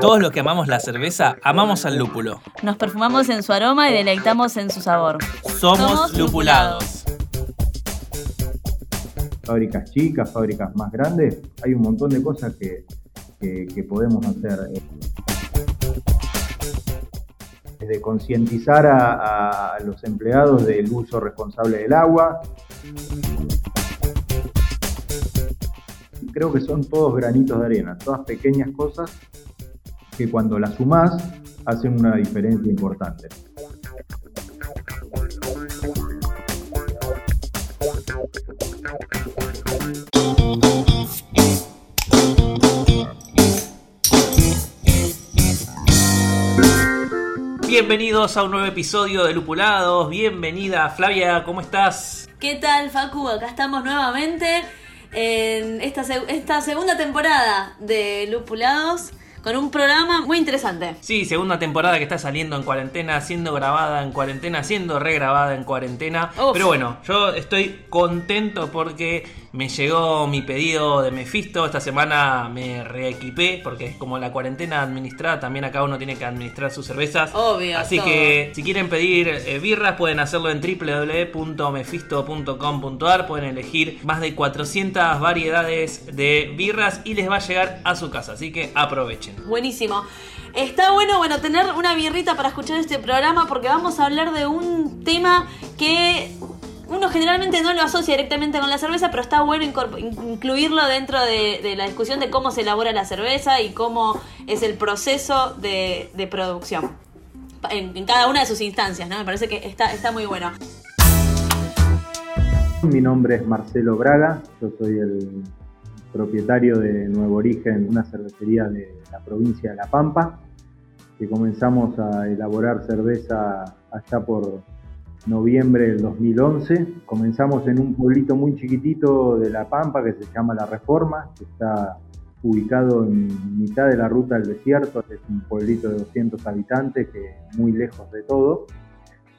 Todos los que amamos la cerveza, amamos al lúpulo. Nos perfumamos en su aroma y deleitamos en su sabor. Somos, Somos lupulados. Fábricas chicas, fábricas más grandes, hay un montón de cosas que, que- que podemos hacer. Desde concientizar a, a los empleados del uso responsable del agua. Creo que son todos granitos de arena, todas pequeñas cosas que cuando las sumás hacen una diferencia importante. Bienvenidos a un nuevo episodio de Lupulados. Bienvenida Flavia, ¿cómo estás? ¿Qué tal, Facu? Acá estamos nuevamente en esta, esta segunda temporada de Lupulados con un programa muy interesante. Sí, segunda temporada que está saliendo en cuarentena, siendo grabada en cuarentena, siendo regrabada en cuarentena. Uf. Pero bueno, yo estoy contento porque me llegó mi pedido de Mephisto. Esta semana me reequipé porque es como la cuarentena administrada. También acá uno tiene que administrar sus cervezas. Obvio, Así todo. que si quieren pedir eh, birras pueden hacerlo en www.mephisto.com.ar. Pueden elegir más de 400 variedades de birras y les va a llegar a su casa. Así que aprovechen. Buenísimo. Está bueno, bueno, tener una birrita para escuchar este programa porque vamos a hablar de un tema que uno generalmente no lo asocia directamente con la cerveza, pero está bueno incluirlo dentro de, la discusión de cómo se elabora la cerveza y cómo es el proceso de, producción. En, en cada una de sus instancias, ¿no? Me parece que está, está muy bueno. Mi nombre es Marcelo Braga, yo soy el propietario de Nuevo Origen, una cervecería de la provincia de La Pampa, que comenzamos a elaborar cerveza allá por noviembre del 2011. Comenzamos en un pueblito muy chiquitito de La Pampa que se llama La Reforma, que está ubicado en mitad de la ruta del desierto, es un pueblito de 200 habitantes, que muy lejos de todo.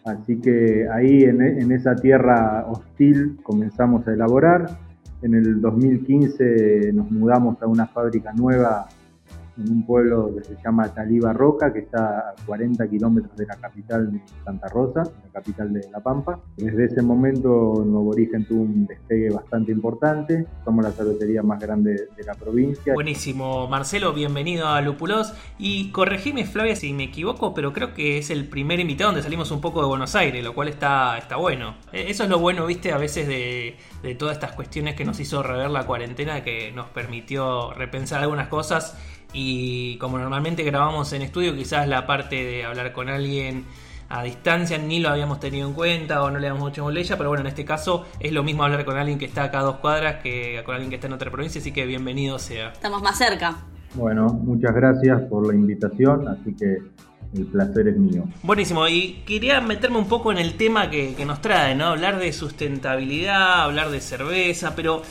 Así que ahí en, en esa tierra hostil comenzamos a elaborar. En el 2015 nos mudamos a una fábrica nueva en un pueblo que se llama Taliba Roca, que está a 40 kilómetros de la capital de Santa Rosa, la capital de La Pampa. Desde ese momento Nuevo Origen tuvo un despegue bastante importante. Somos la cervecería más grande de la provincia. Buenísimo, Marcelo, bienvenido a Lupulos. Y corregime, Flavia, si me equivoco, pero creo que es el primer invitado donde salimos un poco de Buenos Aires, lo cual está, está bueno. Eh, Eso es lo bueno, viste, a veces de, de todas estas cuestiones que nos hizo rever la cuarentena, que nos permitió repensar algunas cosas. Y como normalmente grabamos en estudio, quizás la parte de hablar con alguien a distancia ni lo habíamos tenido en cuenta o no le damos mucha boleya, pero bueno, en este caso es lo mismo hablar con alguien que está acá a dos cuadras que con alguien que está en otra provincia, así que bienvenido sea. Estamos más cerca. Bueno, muchas gracias por la invitación, así que el placer es mío. Buenísimo, y quería meterme un poco en el tema que, que nos trae, ¿no? Hablar de sustentabilidad, hablar de cerveza, pero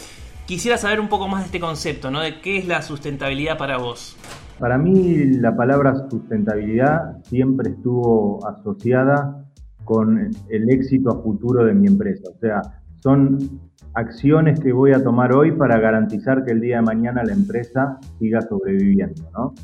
quisiera saber un poco más de este concepto, ¿no? De qué es la sustentabilidad para vos. Para mí la palabra sustentabilidad siempre estuvo asociada con el éxito a futuro de mi empresa. O sea, son acciones que voy a tomar hoy para garantizar que el día de mañana la empresa siga sobreviviendo, ¿no?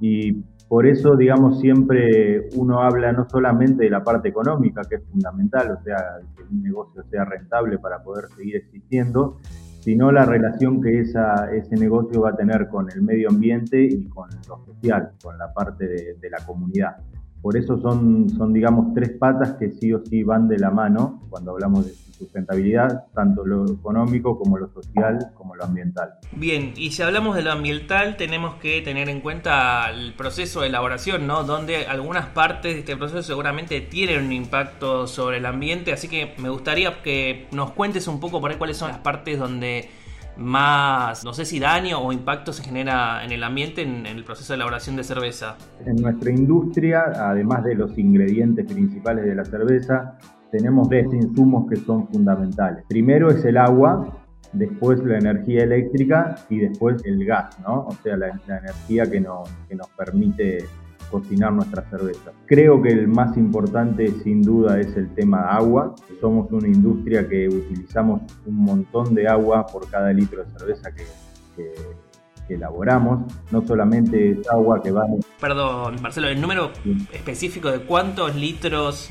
Y por eso, digamos, siempre uno habla no solamente de la parte económica, que es fundamental, o sea, que un negocio sea rentable para poder seguir existiendo, sino la relación que esa, ese negocio va a tener con el medio ambiente y con lo social, con la parte de, de la comunidad. Por eso son, son, digamos, tres patas que sí o sí van de la mano cuando hablamos de sustentabilidad, tanto lo económico como lo social, como lo ambiental. Bien, y si hablamos de lo ambiental, tenemos que tener en cuenta el proceso de elaboración, ¿no? Donde algunas partes de este proceso seguramente tienen un impacto sobre el ambiente, así que me gustaría que nos cuentes un poco por ahí cuáles son las partes donde más, no sé si daño o impacto se genera en el ambiente en, el proceso de elaboración de cerveza. En nuestra industria, además de los ingredientes principales de la cerveza, tenemos tres insumos que son fundamentales. Primero es el agua, después la energía eléctrica y después el gas, ¿no? O sea, la, la energía que nos, que nos permite cocinar nuestra cerveza. Creo que el más importante sin duda es el tema agua. Somos una industria que utilizamos un montón de agua por cada litro de cerveza que, que, elaboramos, no solamente es agua que va... Perdón, Marcelo, el número específico de cuántos litros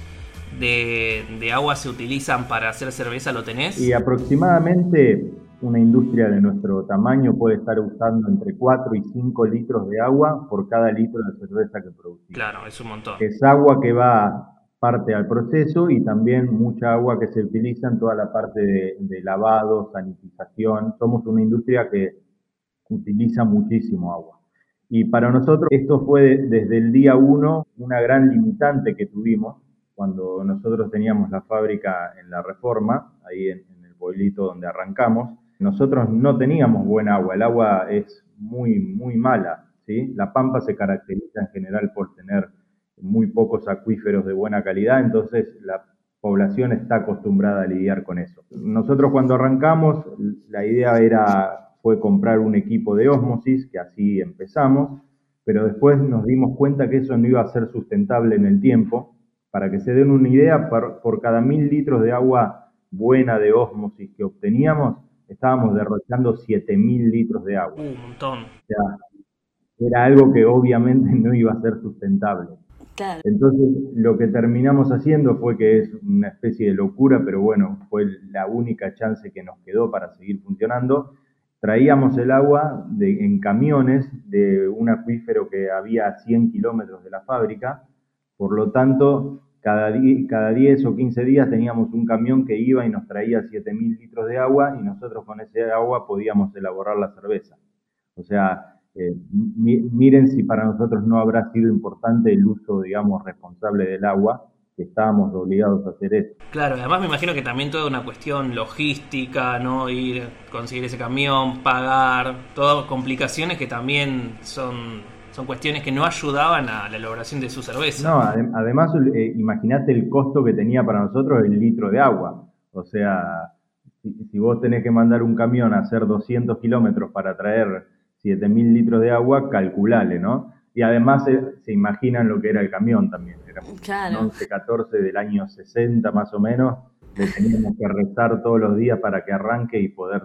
de, de, agua se utilizan para hacer cerveza lo tenés? Y aproximadamente una industria de nuestro tamaño puede estar usando entre 4 y 5 litros de agua por cada litro de cerveza que producimos. Claro, es un montón. Es agua que va parte al proceso y también mucha agua que se utiliza en toda la parte de, de lavado, sanitización. Somos una industria que utiliza muchísimo agua. Y para nosotros esto fue desde el día uno una gran limitante que tuvimos cuando nosotros teníamos la fábrica en la reforma, ahí en, en el pueblito donde arrancamos. Nosotros no teníamos buen agua, el agua es muy, muy mala. ¿sí? La Pampa se caracteriza en general por tener muy pocos acuíferos de buena calidad, entonces la población está acostumbrada a lidiar con eso. Nosotros cuando arrancamos, la idea era fue comprar un equipo de ósmosis, que así empezamos, pero después nos dimos cuenta que eso no iba a ser sustentable en el tiempo. Para que se den una idea, por, por cada mil litros de agua buena de ósmosis que obteníamos, estábamos derrochando 7000 litros de agua. Un montón. O sea, era algo que obviamente no iba a ser sustentable. Claro. Entonces, lo que terminamos haciendo fue que es una especie de locura, pero bueno, fue la única chance que nos quedó para seguir funcionando. Traíamos el agua de, en camiones de un acuífero que había a 100 kilómetros de la fábrica, por lo tanto, cada, cada 10 o 15 días teníamos un camión que iba y nos traía 7.000 litros de agua y nosotros con ese agua podíamos elaborar la cerveza. O sea, eh, miren si para nosotros no habrá sido importante el uso, digamos, responsable del agua, que estábamos obligados a hacer eso. Claro, además me imagino que también toda una cuestión logística, ¿no? Ir, conseguir ese camión, pagar, todas complicaciones que también son, son cuestiones que no ayudaban a la elaboración de su cerveza. No, adem además, eh, imagínate el costo que tenía para nosotros el litro de agua. O sea, si, si vos tenés que mandar un camión a hacer 200 kilómetros para traer 7.000 litros de agua, calculale, ¿no? Y además se, se, imaginan lo que era el camión también. Era claro. un 11-14 del año 60 más o menos. Le teníamos que rezar todos los días para que arranque y poder...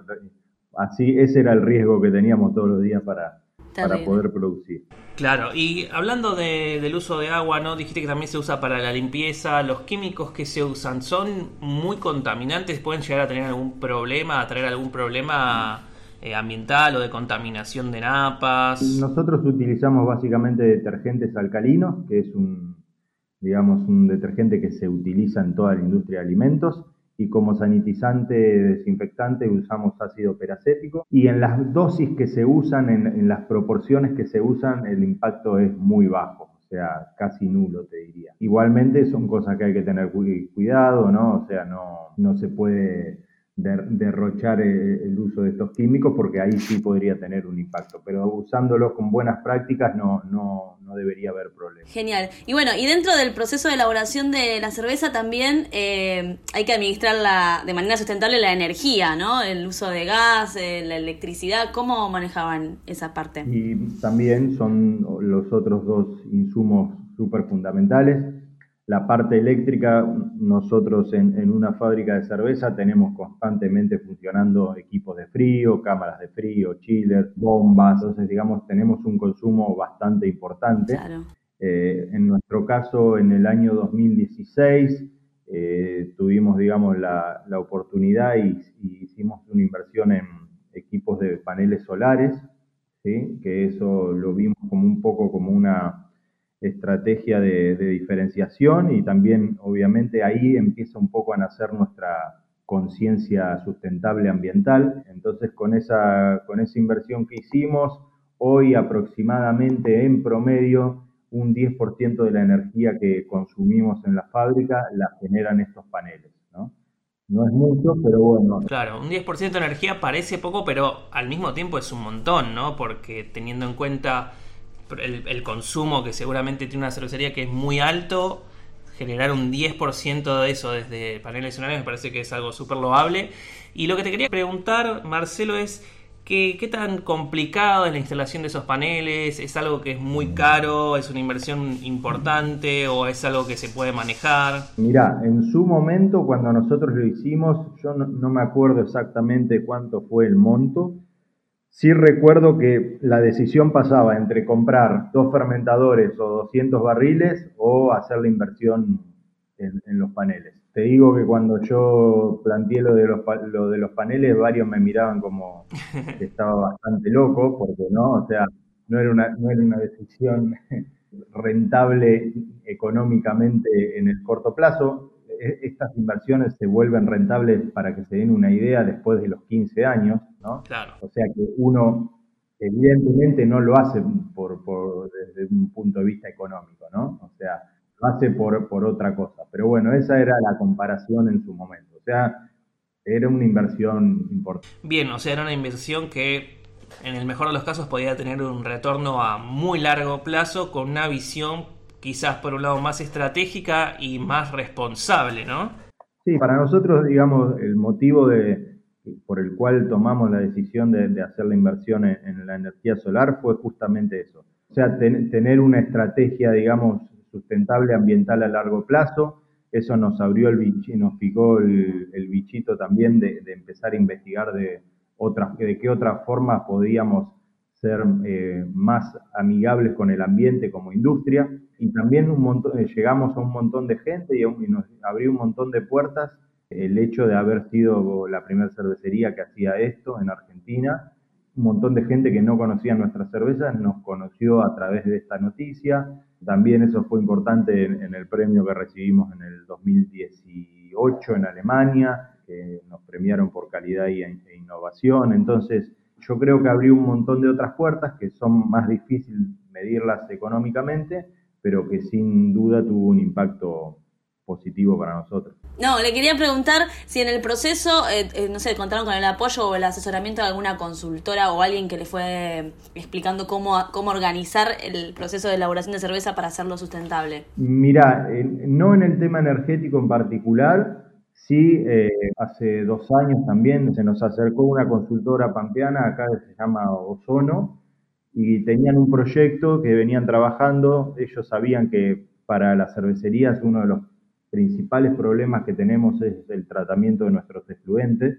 Así, ese era el riesgo que teníamos todos los días para, para poder producir. Claro, y hablando de, del uso de agua, ¿no? Dijiste que también se usa para la limpieza. ¿Los químicos que se usan son muy contaminantes? ¿Pueden llegar a tener algún problema, a traer algún problema? eh, ambiental o de contaminación de napas? Nosotros utilizamos básicamente detergentes alcalinos, que es un, digamos, un detergente que se utiliza en toda la industria de alimentos. Y como sanitizante desinfectante usamos ácido peracético. Y en las dosis que se usan, en, las proporciones que se usan, el impacto es muy bajo o sea, casi nulo te diría. Igualmente son cosas que hay que tener cuidado, ¿no? O sea, no, no se puede derrochar el uso de estos químicos porque ahí sí podría tener un impacto, pero usándolos con buenas prácticas no, no, no debería haber problema. Genial. Y bueno, y dentro del proceso de elaboración de la cerveza también eh, hay que administrar la, de manera sustentable la energía, ¿no? El uso de gas, eh, la electricidad, ¿cómo manejaban esa parte? Y también son los otros dos insumos súper fundamentales la parte eléctrica, nosotros en, en, una fábrica de cerveza tenemos constantemente funcionando equipos de frío, cámaras de frío, chillers, bombas, entonces digamos tenemos un consumo bastante importante. Claro. Eh, en nuestro caso, en el año 2016 eh, tuvimos digamos la, la oportunidad y, y, hicimos una inversión en equipos de paneles solares, ¿sí? que eso lo vimos como un poco como una estrategia de, diferenciación y también obviamente ahí empieza un poco a nacer nuestra conciencia sustentable ambiental. Entonces con esa, con esa inversión que hicimos, hoy aproximadamente en promedio un 10% de la energía que consumimos en la fábrica la generan estos paneles. ¿no? No es mucho, pero bueno. Claro, un 10% de energía parece poco, pero al mismo tiempo es un montón, ¿no? Porque teniendo en cuenta el, el, consumo que seguramente tiene una cervecería que es muy alto, generar un 10% de eso desde paneles solares me parece que es algo súper loable. Y lo que te quería preguntar, Marcelo, es ¿qué, ¿qué, tan complicado es la instalación de esos paneles? ¿Es algo que es muy caro? ¿Es una inversión importante? ¿O es algo que se puede manejar? Mira, en su momento, cuando nosotros lo hicimos, yo no, no me acuerdo exactamente cuánto fue el monto, Sí recuerdo que la decisión pasaba entre comprar dos fermentadores o 200 barriles o hacer la inversión en, los paneles. Te digo que cuando yo planteé lo de, los, lo de los paneles, varios me miraban como que estaba bastante loco, porque no, o sea, no era una, no era una decisión rentable económicamente en el corto plazo. E, estas inversiones se vuelven rentables para que se den una idea después de los 15 años, ¿no? Claro. O sea que uno evidentemente no lo hace por, desde un punto de vista económico, ¿no? O sea, lo hace por, por otra cosa. Pero bueno, esa era la comparación en su momento. O sea, era una inversión importante. Bien, o sea, era una inversión que en el mejor de los casos podía tener un retorno a muy largo plazo con una visión quizás por un lado más estratégica y más responsable, ¿no? Sí, para nosotros, digamos, el motivo de, por el cual tomamos la decisión de, hacer la inversión en, la energía solar fue justamente eso. O sea, tener una estrategia, digamos, sustentable ambiental a largo plazo. Eso nos abrió el bichito, nos picó el, bichito también de, empezar a investigar de, otras, de qué otras formas podíamos ser eh, más amigables con el ambiente como industria. Y también un montón, eh, llegamos a un montón de gente y, y nos abrió un montón de puertas el hecho de haber sido la primera cervecería que hacía esto en Argentina. Un montón de gente que no conocía nuestras cervezas nos conoció a través de esta noticia. También eso fue importante en, el premio que recibimos en el 2018 en Alemania, que nos premiaron por calidad e innovación. Entonces, yo creo que abrió un montón de otras puertas que son más difíciles medirlas económicamente, pero que sin duda tuvo un impacto positivo para nosotros. No, le quería preguntar si en el proceso, eh, eh, no sé, contaron con el apoyo o el asesoramiento de alguna consultora o alguien que le fue explicando cómo, cómo organizar el proceso de elaboración de cerveza para hacerlo sustentable. Mira, no en el tema energético en particular, sí, eh, hace dos años también se nos acercó una consultora pampeana, acá se llama Ozono, y tenían un proyecto que venían trabajando, ellos sabían que para las cervecerías uno de los principales problemas que tenemos es el tratamiento de nuestros efluentes,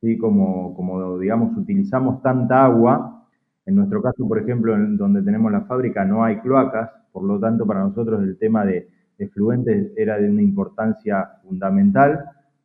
¿sí? como, como digamos utilizamos tanta agua, en nuestro caso, por ejemplo, en donde tenemos la fábrica no hay cloacas, por lo tanto para nosotros el tema de efluentes era de una importancia fundamental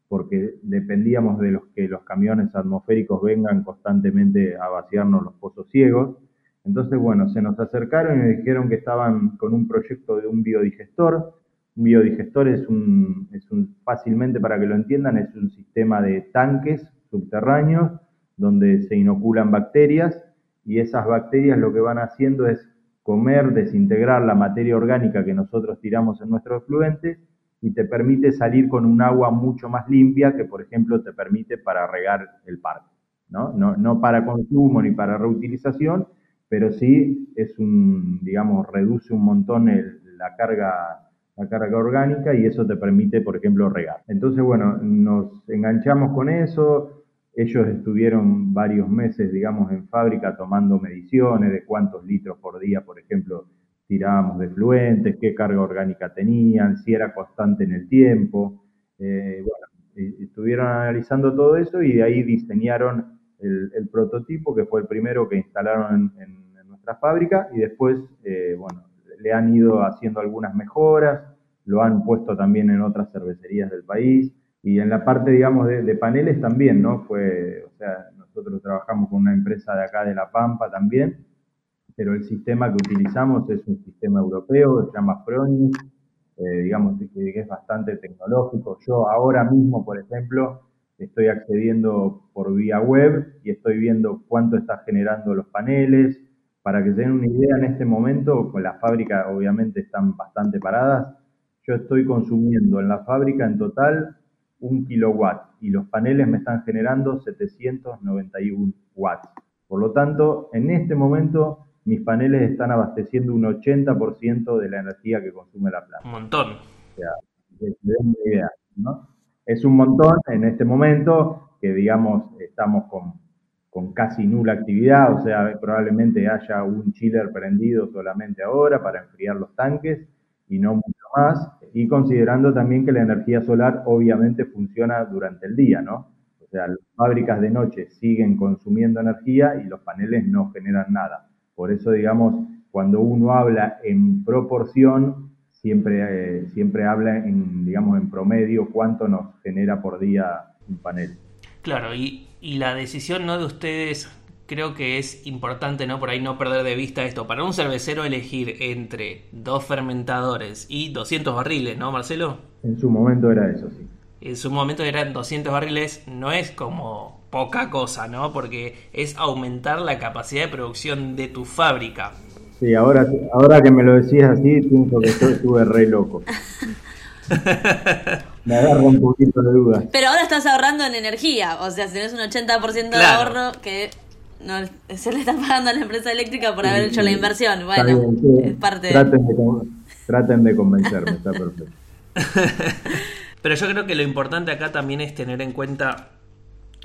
porque dependíamos de los que los camiones atmosféricos vengan constantemente a vaciarnos los pozos ciegos. Entonces, bueno, se nos acercaron y nos dijeron que estaban con un proyecto de un biodigestor, un biodigestor es un, es un, fácilmente para que lo entiendan, es un sistema de tanques subterráneos donde se inoculan bacterias y esas bacterias lo que van haciendo es comer, desintegrar la materia orgánica que nosotros tiramos en nuestros fluentes y te permite salir con un agua mucho más limpia que, por ejemplo, te permite para regar el parque. ¿no? No, no para consumo ni para reutilización, pero sí es un, digamos, reduce un montón la carga la carga orgánica y eso te permite, por ejemplo, regar. Entonces, bueno, nos enganchamos con eso. Ellos estuvieron varios meses, digamos, en fábrica tomando mediciones de cuántos litros por día, por ejemplo, tirábamos de fluentes, qué carga orgánica tenían, si era constante en el tiempo. Eh, bueno, estuvieron analizando todo eso y de ahí diseñaron el, prototipo, que fue el primero que instalaron en, nuestra fábrica y después, eh, bueno, le han ido haciendo algunas mejoras, lo han puesto también en otras cervecerías del país y en la parte, digamos, de, paneles también, ¿no? Fue, o sea, nosotros trabajamos con una empresa de acá de La Pampa también, pero el sistema que utilizamos es un sistema europeo, se llama Fronis, eh, digamos que es bastante tecnológico. Yo ahora mismo, por ejemplo, estoy accediendo por vía web y estoy viendo cuánto está generando los paneles, para que se den una idea, en este momento, con las fábricas obviamente están bastante paradas, yo estoy consumiendo en la fábrica en total un kilowatt y los paneles me están generando 791 watts. Por lo tanto, en este momento mis paneles están abasteciendo un 80% de la energía que consume la planta. Un montón. O sea, una idea, ¿no? Es un montón en este momento que, digamos, estamos con con casi nula actividad, o sea, probablemente haya un chiller prendido solamente ahora para enfriar los tanques y no mucho más, y considerando también que la energía solar obviamente funciona durante el día, ¿no? O sea, las fábricas de noche siguen consumiendo energía y los paneles no generan nada. Por eso, digamos, cuando uno habla en proporción, siempre, eh, siempre habla en, digamos, en promedio cuánto nos genera por día un panel. Claro, y, y la decisión no de ustedes creo que es importante, ¿no? Por ahí no perder de vista esto. Para un cervecero elegir entre dos fermentadores y 200 barriles, ¿no, Marcelo? En su momento era eso, sí. En su momento eran 200 barriles, no es como poca cosa, ¿no? Porque es aumentar la capacidad de producción de tu fábrica. Sí, ahora, ahora que me lo decías así, pienso que yo estuve re loco. Me agarra un poquito de duda. Pero ahora estás ahorrando en energía, o sea, si tenés un 80% de ahorro que no se le está pagando a la empresa eléctrica por haber hecho la inversión. Bueno, es parte traten de, traten de convencerme, está perfecto. Pero yo creo que lo importante acá también es tener en cuenta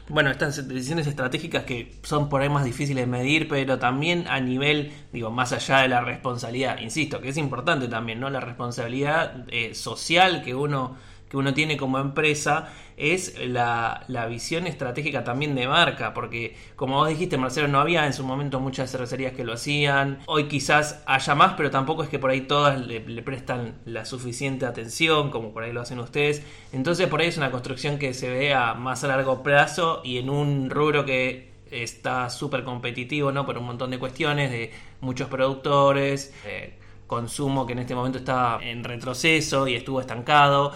bueno, estas decisiones estratégicas que son por ahí más difíciles de medir, pero también a nivel, digo, más allá de la responsabilidad, insisto, que es importante también, ¿no? La responsabilidad eh, social que uno que uno tiene como empresa es la, visión estratégica también de marca, porque como vos dijiste, Marcelo, no había en su momento muchas cervecerías que lo hacían, hoy quizás haya más, pero tampoco es que por ahí todas le, prestan la suficiente atención, como por ahí lo hacen ustedes, entonces por ahí es una construcción que se ve a más a largo plazo y en un rubro que está súper competitivo, ¿no? Por un montón de cuestiones de muchos productores, consumo que en este momento está en retroceso y estuvo estancado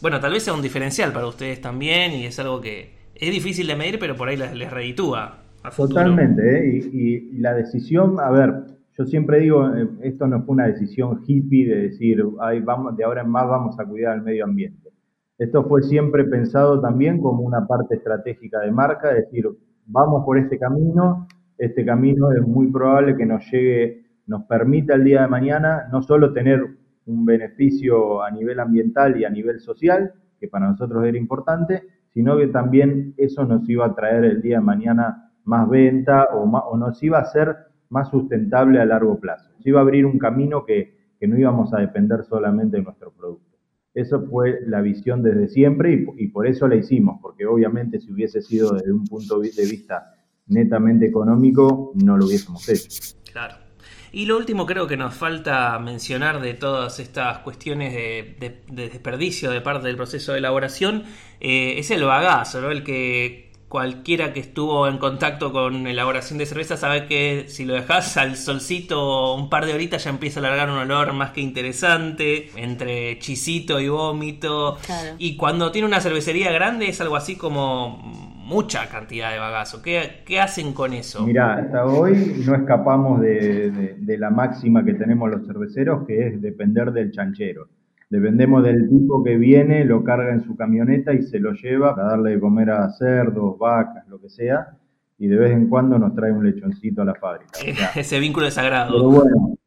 bueno, tal vez sea un diferencial para ustedes también y es algo que es difícil de medir, pero por ahí les, les reditúa. Totalmente, ¿eh? y, la decisión, a ver, yo siempre digo, eh, esto no fue una decisión hippie de decir, Ay, vamos, de ahora en más vamos a cuidar el medio ambiente. Esto fue siempre pensado también como una parte estratégica de marca, es decir, vamos por este camino, este camino es muy probable que nos llegue, nos permita el día de mañana no solo tener un beneficio a nivel ambiental y a nivel social, que para nosotros era importante, sino que también eso nos iba a traer el día de mañana más venta o, nos iba a hacer más sustentable a largo plazo. Nos iba a abrir un camino que, no íbamos a depender solamente de nuestro producto. Eso fue la visión desde siempre y, y por eso la hicimos, porque obviamente si hubiese sido desde un punto de vista netamente económico, no lo hubiésemos hecho. Claro. Y lo último creo que nos falta mencionar de todas estas cuestiones de, desperdicio de parte del proceso de elaboración eh, es el bagazo, ¿no? El que cualquiera que estuvo en contacto con elaboración de cerveza sabe que si lo dejas al solcito un par de horitas ya empieza a largar un olor más que interesante, entre chisito y vómito. Y cuando tiene una cervecería grande es algo así como mucha cantidad de bagazo. ¿Qué, qué hacen con eso? Mira, hasta hoy no escapamos de, la máxima que tenemos los cerveceros, que es depender del chanchero. Dependemos del tipo que viene, lo carga en su camioneta y se lo lleva para darle de comer a cerdos, vacas, lo que sea, y de vez en cuando nos trae un lechoncito a la fábrica. Ese vínculo es sagrado. Pero bueno,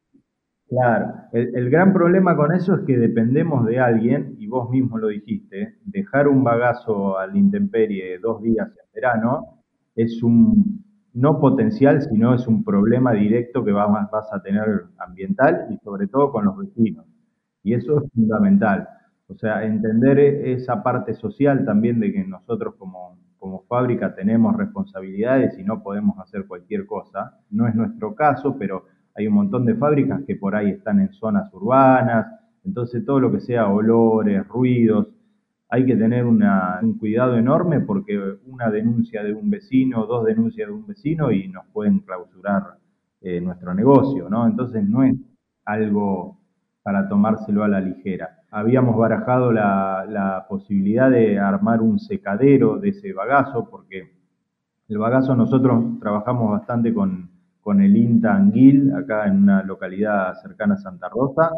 Claro, el, gran problema con eso es que dependemos de alguien, y vos mismo lo dijiste, dejar un bagazo al intemperie dos días en verano es un no potencial, sino es un problema directo que vas, vas a tener ambiental y sobre todo con los vecinos. Y eso es fundamental. O sea, entender esa parte social también de que nosotros como, como fábrica tenemos responsabilidades y no podemos hacer cualquier cosa. No es nuestro caso, pero hay un montón de fábricas que por ahí están en zonas urbanas, entonces todo lo que sea olores, ruidos, hay que tener un cuidado enorme porque una denuncia de un vecino, dos denuncias de un vecino y nos pueden clausurar eh, nuestro negocio, ¿no? Entonces no es algo para tomárselo a la ligera. Habíamos barajado la, la posibilidad de armar un secadero de ese bagazo porque el bagazo nosotros trabajamos bastante con, con el INTA Anguil, acá en una localidad cercana a Santa Rosa.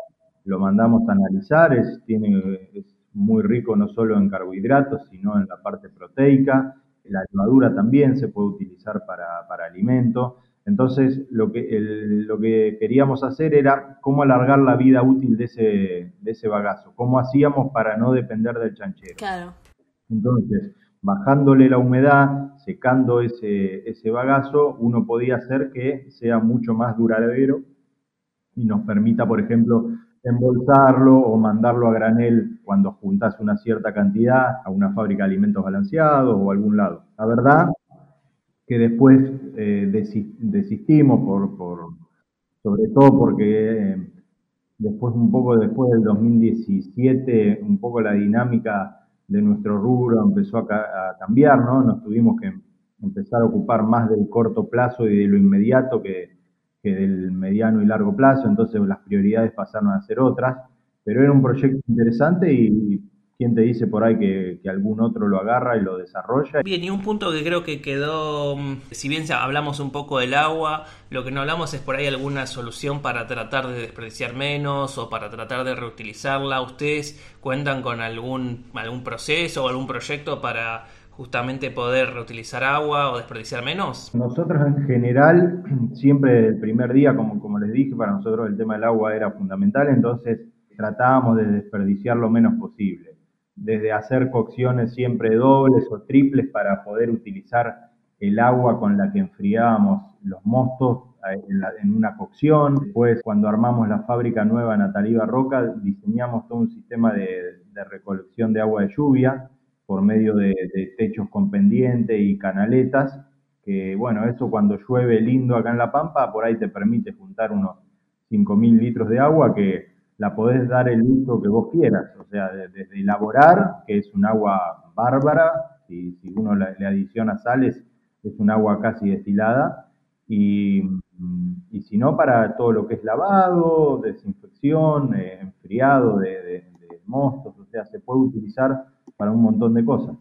Lo mandamos a analizar, es, tiene, es muy rico no solo en carbohidratos, sino en la parte proteica. La levadura también se puede utilizar para, para alimento. Entonces, lo que, lo que queríamos hacer era cómo alargar la vida útil de ese, de ese bagazo, cómo hacíamos para no depender del chanchero. Claro. Entonces, bajándole la humedad, secando ese, ese bagazo, uno podía hacer que sea mucho más duradero y nos permita, por ejemplo, embolsarlo o mandarlo a granel cuando juntas una cierta cantidad a una fábrica de alimentos balanceados o a algún lado. La verdad que después eh, desistimos por, por, sobre todo porque eh, después un poco después del 2017 un poco la dinámica de nuestro rubro empezó a, cambiar, ¿no? Nos tuvimos que empezar a ocupar más del corto plazo y de lo inmediato que, que del mediano y largo plazo, entonces las prioridades pasaron a ser otras, pero era un proyecto interesante y ¿Quién te dice por ahí que, algún otro lo agarra y lo desarrolla? Bien, y un punto que creo que quedó, mm, si bien hablamos un poco del agua, lo que no hablamos es por ahí alguna solución para tratar de desperdiciar menos o para tratar de reutilizarla. ¿Ustedes cuentan con algún, algún proceso o algún proyecto para justamente poder reutilizar agua o desperdiciar menos? Nosotros en general, siempre el primer día, como, como les dije, para nosotros el tema del agua era fundamental, entonces tratábamos de desperdiciar lo menos posible desde hacer cocciones siempre dobles o triples para poder utilizar el agua con la que enfriábamos los mostos eh, en, una cocción. Después, cuando armamos la fábrica nueva Natalí Roca, diseñamos todo un sistema de, recolección de agua de lluvia por medio de, de, techos con pendiente y canaletas, que bueno, eso cuando llueve lindo acá en La Pampa, por ahí te permite juntar unos 5.000 litros de agua que la podés dar el uso que vos quieras, o sea, desde elaborar, que es un agua bárbara, y si uno le, adiciona sales, es un agua casi destilada, y, si no, para todo lo que es lavado, desinfección, eh, enfriado de, de, mostos, o sea, se puede utilizar para un montón de cosas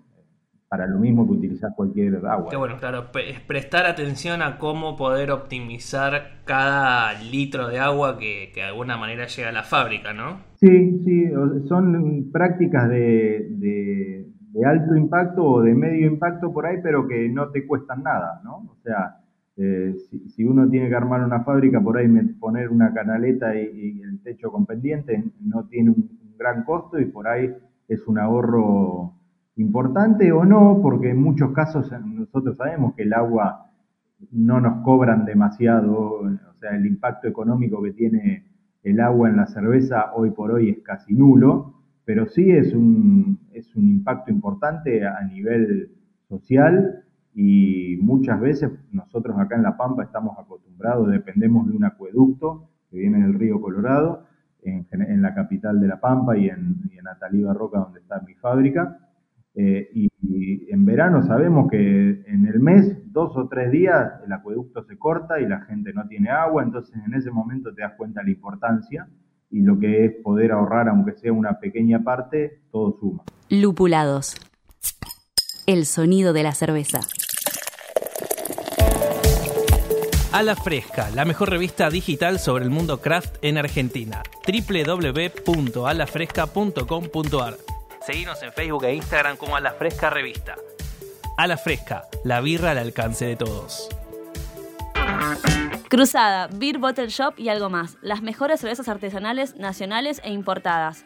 para lo mismo que utilizar cualquier agua. Que bueno, claro, es prestar atención a cómo poder optimizar cada litro de agua que, de alguna manera llega a la fábrica, ¿no? Sí, sí, son prácticas de, alto impacto o de medio impacto por ahí, pero que no te cuestan nada, ¿no? O sea, eh, si, uno tiene que armar una fábrica, por ahí poner una canaleta y, el techo con pendiente no tiene un gran costo y por ahí es un ahorro importante o no, porque en muchos casos nosotros sabemos que el agua no nos cobran demasiado, o sea, el impacto económico que tiene el agua en la cerveza hoy por hoy es casi nulo, pero sí es un, es un impacto importante a nivel social y muchas veces nosotros acá en La Pampa estamos acostumbrados, dependemos de un acueducto que viene del río Colorado, en, en la capital de La Pampa y en, y en Atalía Roca, donde está mi fábrica, eh, y, en verano sabemos que en el mes, dos o tres días, el acueducto se corta y la gente no tiene agua, entonces en ese momento te das cuenta la importancia y lo que es poder ahorrar, aunque sea una pequeña parte, todo suma. Lupulados. El sonido de la cerveza. A la Fresca, la mejor revista digital sobre el mundo craft en Argentina. www.alafresca.com.ar Seguinos en Facebook e Instagram como A la Fresca Revista. A la Fresca, la birra al alcance de todos. Cruzada, Beer Bottle Shop y algo más. Las mejores cervezas artesanales, nacionales e importadas.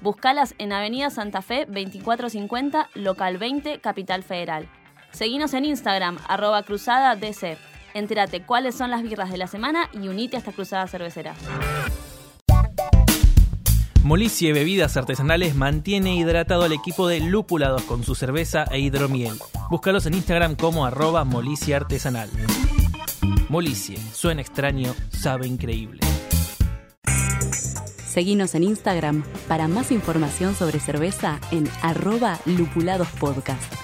Buscalas en Avenida Santa Fe 2450, local 20, Capital Federal. Seguinos en Instagram, arroba cruzada DC. Entérate cuáles son las birras de la semana y unite a esta cruzada cervecera. Molicie Bebidas Artesanales mantiene hidratado al equipo de lúpulados con su cerveza e hidromiel. Búscalos en Instagram como arroba Molicie Artesanal. Molicie, suena extraño, sabe increíble. Seguinos en Instagram para más información sobre cerveza en arroba lupuladospodcast.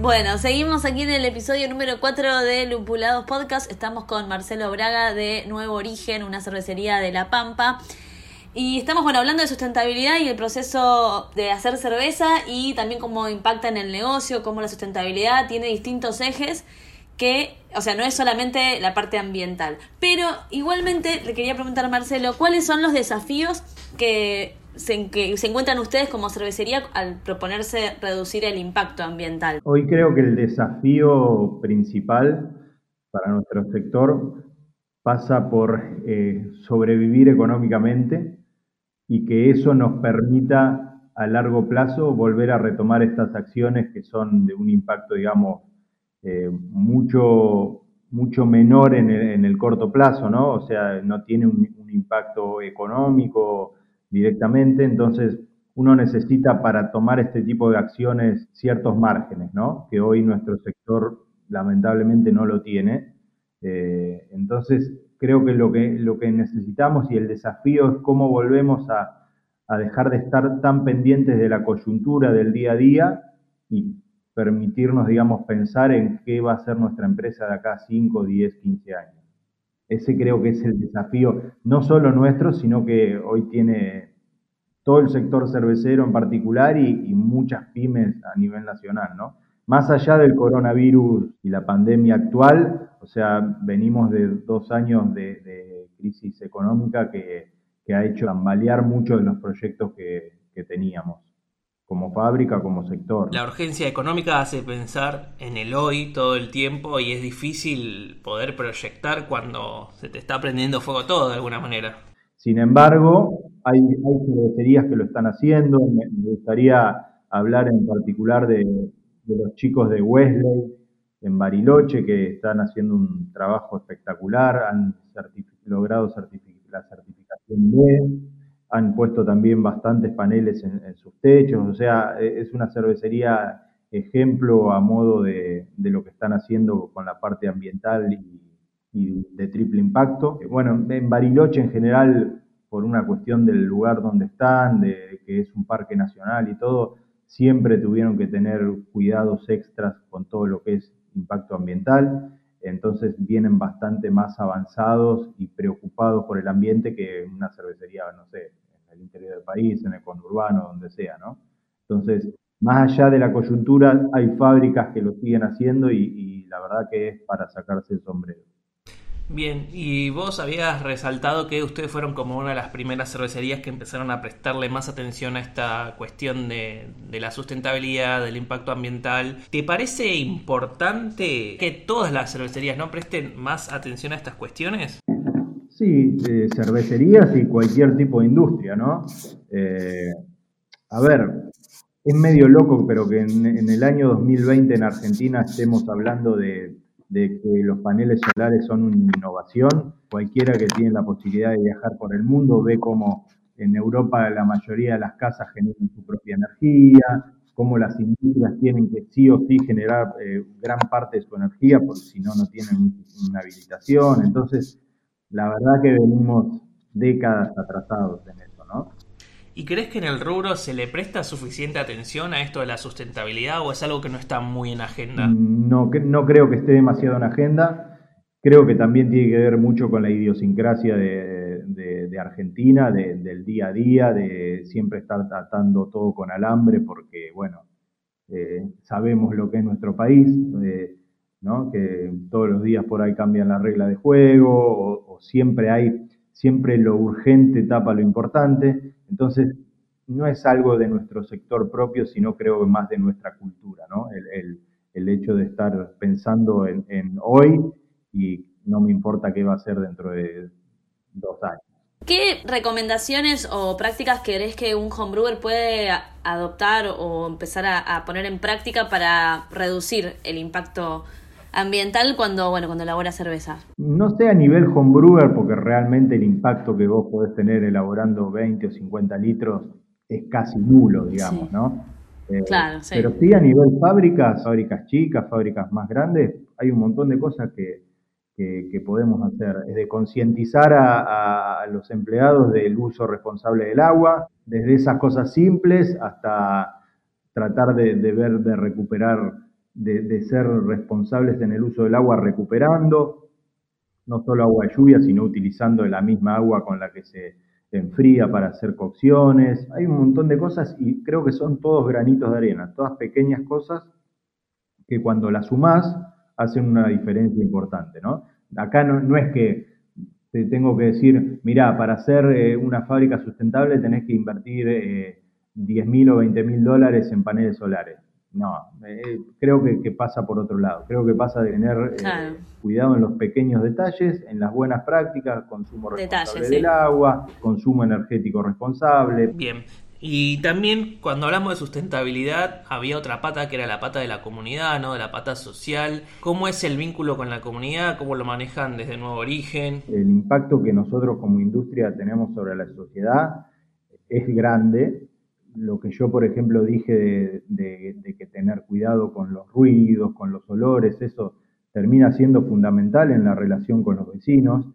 Bueno, seguimos aquí en el episodio número 4 de Lupulados Podcast. Estamos con Marcelo Braga de Nuevo Origen, una cervecería de La Pampa. Y estamos bueno, hablando de sustentabilidad y el proceso de hacer cerveza y también cómo impacta en el negocio, cómo la sustentabilidad tiene distintos ejes que, o sea, no es solamente la parte ambiental. Pero igualmente le quería preguntar a Marcelo, ¿cuáles son los desafíos que se, que se encuentran ustedes como cervecería al proponerse reducir el impacto ambiental? Hoy creo que el desafío principal para nuestro sector pasa por eh, sobrevivir económicamente y que eso nos permita a largo plazo volver a retomar estas acciones que son de un impacto, digamos, eh, mucho, mucho menor en el, corto plazo, ¿no? O sea, no tiene un impacto económico directamente, entonces uno necesita para tomar este tipo de acciones ciertos márgenes, ¿no? Que hoy nuestro sector lamentablemente no lo tiene. Eh, entonces, creo que lo, que lo que necesitamos y el desafío es cómo volvemos a, a dejar de estar tan pendientes de la coyuntura del día a día y permitirnos, digamos, pensar en qué va a ser nuestra empresa de acá 5, 10, 15 años. Ese creo que es el desafío, no solo nuestro, sino que hoy tiene todo el sector cervecero en particular y, muchas pymes a nivel nacional, ¿no? Más allá del coronavirus y la pandemia actual, o sea, venimos de dos años de, crisis económica que, ha hecho tambalear muchos de los proyectos que, que teníamos como fábrica, como sector. La urgencia económica hace pensar en el hoy todo el tiempo y es difícil poder proyectar cuando se te está prendiendo fuego todo de alguna manera. Sin embargo, hay, cervecerías que lo están haciendo. Me, gustaría hablar en particular de, los chicos de Wesley en Bariloche que están haciendo un trabajo espectacular, han logrado la certificación B, han puesto también bastantes paneles en, sus techos, o sea, e, es una cervecería ejemplo a modo de, lo que están haciendo con la parte ambiental y, de triple impacto. Bueno, en Bariloche en general, por una cuestión del lugar donde están, de que es un parque nacional y todo, siempre tuvieron que tener cuidados extras con todo lo que es impacto ambiental. Entonces vienen bastante más avanzados y preocupados por el ambiente que una cervecería, no sé, en el interior del país, en el conurbano, donde sea, ¿no? Entonces, más allá de la coyuntura, hay fábricas que lo siguen haciendo y, la verdad que es para sacarse el sombrero. Bien, y vos habías resaltado que ustedes fueron como una de las primeras cervecerías que empezaron a prestarle más atención a esta cuestión de, la sustentabilidad, del impacto ambiental. ¿Te parece importante que todas las cervecerías no presten más atención a estas cuestiones? Sí, cervecerías y cualquier tipo de industria, ¿no? Eh, a ver, es medio loco, pero que en el año 2020 en Argentina estemos hablando de de que los paneles solares son una innovación. Cualquiera que tiene la posibilidad de viajar por el mundo ve cómo en Europa la mayoría de las casas generan su propia energía, cómo las industrias tienen que sí o sí generar eh, gran parte de su energía, porque si no, no tienen una habilitación. Entonces, la verdad que venimos décadas atrasados en eso, ¿no? ¿Y crees que en el rubro se le presta suficiente atención a esto de la sustentabilidad o es algo que no está muy en agenda? No, no creo que esté demasiado en agenda. Creo que también tiene que ver mucho con la idiosincrasia de, Argentina, del día a día, de siempre estar tratando todo con alambre, porque, bueno, eh, sabemos lo que es nuestro país, eh, ¿no? que todos los días por ahí cambian las reglas de juego, o, o siempre hay, siempre lo urgente tapa lo importante. Entonces, no es algo de nuestro sector propio, sino creo que más de nuestra cultura, ¿no? El, hecho de estar pensando en, hoy y no me importa qué va a ser dentro de dos años. ¿Qué recomendaciones o prácticas crees que un homebrewer puede adoptar o empezar a, poner en práctica para reducir el impacto ambiental cuando, bueno, cuando elabora cerveza? No sé a nivel homebrewer, porque realmente el impacto que vos podés tener elaborando 20 o 50 litros es casi nulo, digamos, ¿no? Eh, claro, sí. Pero sí a nivel fábricas, fábricas chicas, fábricas más grandes, hay un montón de cosas que, que, podemos hacer. Es de concientizar a, los empleados del uso responsable del agua, desde esas cosas simples hasta tratar de, de ver, de recuperar de, ser responsables en el uso del agua recuperando, no solo agua de lluvia, sino utilizando la misma agua con la que se enfría para hacer cocciones. Hay un montón de cosas y creo que son todos granitos de arena, todas pequeñas cosas que cuando las sumás hacen una diferencia importante, ¿no? Acá no, es que te tengo que decir, mira, para hacer eh, una fábrica sustentable tenés que invertir eh, 10 mil o 20 mil dólares en paneles solares. No, eh, creo que, pasa por otro lado. Creo que pasa de tener eh, cuidado en los pequeños detalles, en las buenas prácticas, consumo responsable del agua, consumo energético responsable. Bien. Y también cuando hablamos de sustentabilidad había otra pata que era la pata de la comunidad, ¿no? De la pata social. ¿Cómo es el vínculo con la comunidad? ¿Cómo lo manejan desde Nuevo Origen? El impacto que nosotros como industria tenemos sobre la sociedad es grande. Lo que yo, por ejemplo, dije de, que tener cuidado con los ruidos, con los olores, eso termina siendo fundamental en la relación con los vecinos.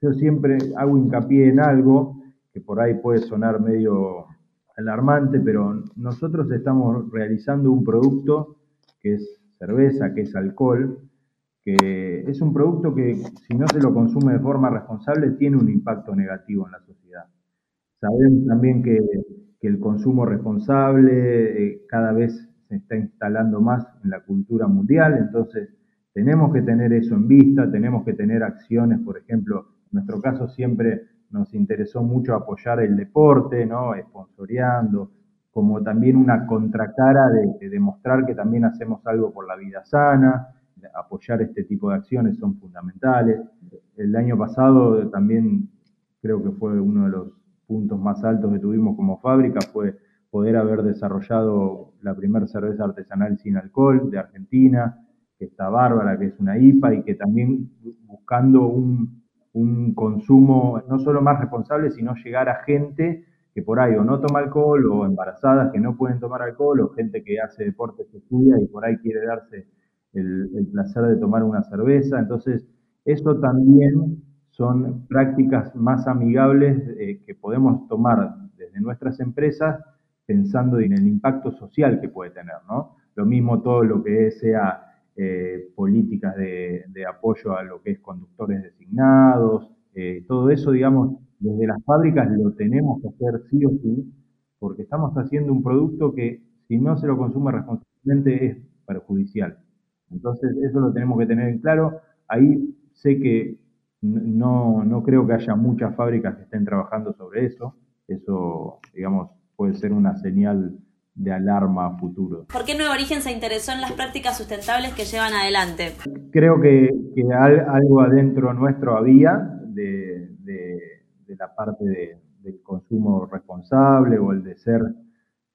Yo siempre hago hincapié en algo que por ahí puede sonar medio alarmante, pero nosotros estamos realizando un producto que es cerveza, que es alcohol, que es un producto que si no se lo consume de forma responsable tiene un impacto negativo en la sociedad. Sabemos también que, el consumo responsable eh, cada vez se está instalando más en la cultura mundial, entonces tenemos que tener eso en vista, tenemos que tener acciones, por ejemplo, en nuestro caso siempre nos interesó mucho apoyar el deporte, ¿no? Esponsoreando, como también una contracara de, demostrar que también hacemos algo por la vida sana, apoyar este tipo de acciones son fundamentales. El año pasado también creo que fue uno de los puntos más altos que tuvimos como fábrica, fue poder haber desarrollado la primera cerveza artesanal sin alcohol de Argentina, que está bárbara, que es una IPA y que también buscando un, un consumo no solo más responsable, sino llegar a gente que por ahí o no toma alcohol o embarazadas que no pueden tomar alcohol o gente que hace deporte, se estudia y por ahí quiere darse el, placer de tomar una cerveza. Entonces, eso también son prácticas más amigables eh, que podemos tomar desde nuestras empresas pensando en el impacto social que puede tener, ¿no? Lo mismo todo lo que sea eh, políticas de, apoyo a lo que es conductores designados, eh, todo eso, digamos, desde las fábricas lo tenemos que hacer sí o sí, porque estamos haciendo un producto que si no se lo consume responsablemente es perjudicial. Entonces, eso lo tenemos que tener en claro. Ahí sé que no, no creo que haya muchas fábricas que estén trabajando sobre eso. Eso, digamos, puede ser una señal de alarma a futuro. ¿Por qué Nuevo Origen se interesó en las prácticas sustentables que llevan adelante? Creo que, algo adentro nuestro había de, la parte del consumo responsable o el de ser,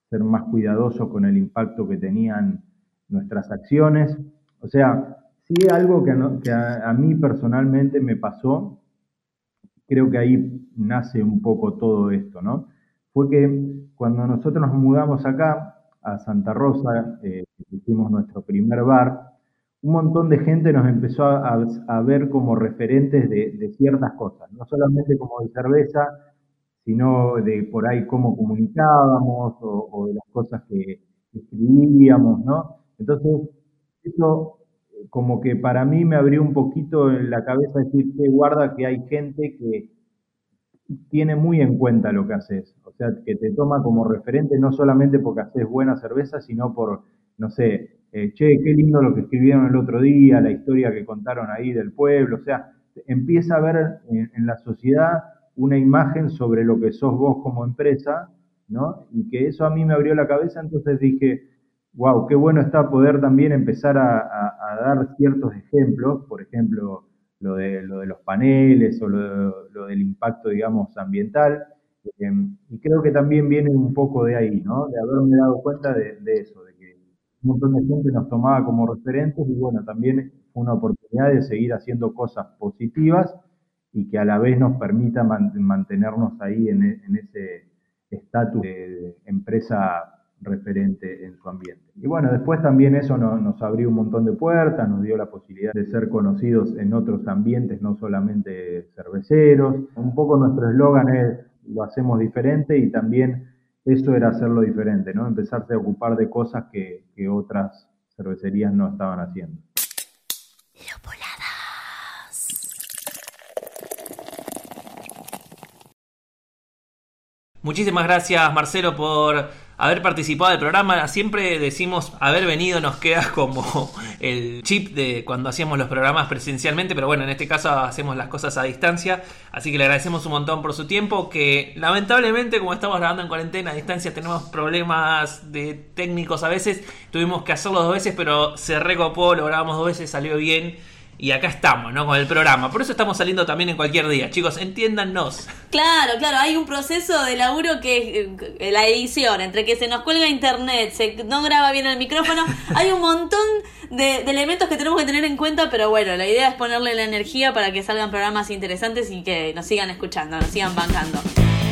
ser más cuidadoso con el impacto que tenían nuestras acciones. O sea, sí algo que, a, mí personalmente me pasó, creo que ahí nace un poco todo esto, ¿no? Fue que cuando nosotros nos mudamos acá, a Santa Rosa, eh, hicimos nuestro primer bar, un montón de gente nos empezó a, ver como referentes de, ciertas cosas, no solamente como de cerveza, sino de por ahí cómo comunicábamos o, de las cosas que escribíamos, ¿no? Entonces, eso como que para mí me abrió un poquito en la cabeza decir, que guarda que hay gente que tiene muy en cuenta lo que haces. O sea, que te toma como referente no solamente porque haces buena cerveza, sino por, no sé, eh, che, qué lindo lo que escribieron el otro día, la historia que contaron ahí del pueblo. O sea, empieza a ver en, la sociedad una imagen sobre lo que sos vos como empresa, ¿no? Y que eso a mí me abrió la cabeza, entonces dije, wow, qué bueno está poder también empezar a dar ciertos ejemplos, por ejemplo, lo de, lo de los paneles o lo, del impacto, digamos, ambiental. Em, y creo que también viene un poco de ahí, ¿no? De haberme dado cuenta de, eso, de que un montón de gente nos tomaba como referentes y bueno, también fue una oportunidad de seguir haciendo cosas positivas y que a la vez nos permita mantenernos ahí en ese estatus de empresa referente en su ambiente. Y bueno, después también eso nos abrió un montón de puertas, nos dio la posibilidad de ser conocidos en otros ambientes, no solamente cerveceros. Un poco nuestro eslogan es lo hacemos diferente y también eso era hacerlo diferente, ¿no? Empezarse a ocupar de cosas que, que otras cervecerías no estaban haciendo. Muchísimas gracias Marcelo por haber participado del programa. Siempre decimos haber venido, nos queda como el chip de cuando hacíamos los programas presencialmente, pero bueno, en este caso hacemos las cosas a distancia. Así que le agradecemos un montón por su tiempo, que lamentablemente como estamos grabando en cuarentena a distancia tenemos problemas de técnicos a veces. Tuvimos que hacerlo dos veces, pero se recopó, lo grabamos dos veces, salió bien. Y acá estamos, ¿no? Con el programa. Por eso estamos saliendo también en cualquier día. Chicos, entiéndanos. Claro, claro, hay un proceso de laburo que eh, la edición, entre que se nos cuelga internet, se no graba bien el micrófono, hay un montón de, de elementos que tenemos que tener en cuenta, pero bueno, la idea es ponerle la energía para que salgan programas interesantes y que nos sigan escuchando, nos sigan bancando.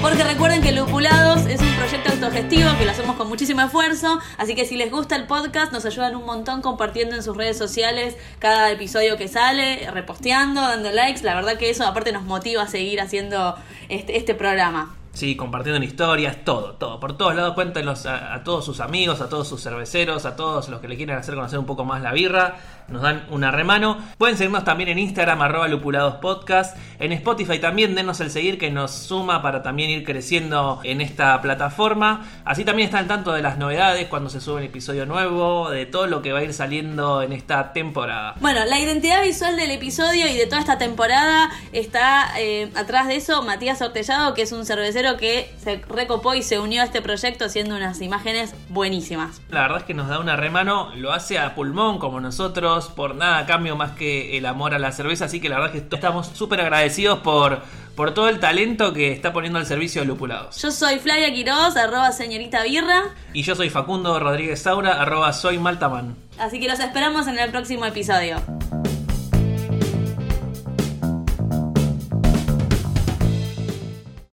Porque recuerden que Lupulados es un proyecto autogestivo que lo hacemos con muchísimo esfuerzo, así que si les gusta el podcast nos ayudan un montón compartiendo en sus redes sociales cada episodio que sale, reposteando, dando likes, la verdad que eso aparte nos motiva a seguir haciendo este, este programa. Sí, compartiendo en historias, todo, todo. Por todos lados, cuéntenos a, a, todos sus amigos, a todos sus cerveceros, a todos los que le quieran hacer conocer un poco más la birra. Nos dan una remano. Pueden seguirnos también en Instagram, arroba lupuladospodcast. En Spotify también denos el seguir que nos suma para también ir creciendo en esta plataforma. Así también están al tanto de las novedades cuando se sube un episodio nuevo, de todo lo que va a ir saliendo en esta temporada. Bueno, la identidad visual del episodio y de toda esta temporada está eh, atrás de eso Matías Ortellado, que es un cervecero que se recopó y se unió a este proyecto haciendo unas imágenes buenísimas. La verdad es que nos da una remano, lo hace a pulmón como nosotros, por nada a cambio más que el amor a la cerveza, así que la verdad es que estamos súper agradecidos por, por todo el talento que está poniendo al servicio de Lupulados. Yo soy Flavia Quiroz, arroba señorita birra. Y yo soy Facundo Rodríguez Saura, arroba soy Maltaman. Así que los esperamos en el próximo episodio.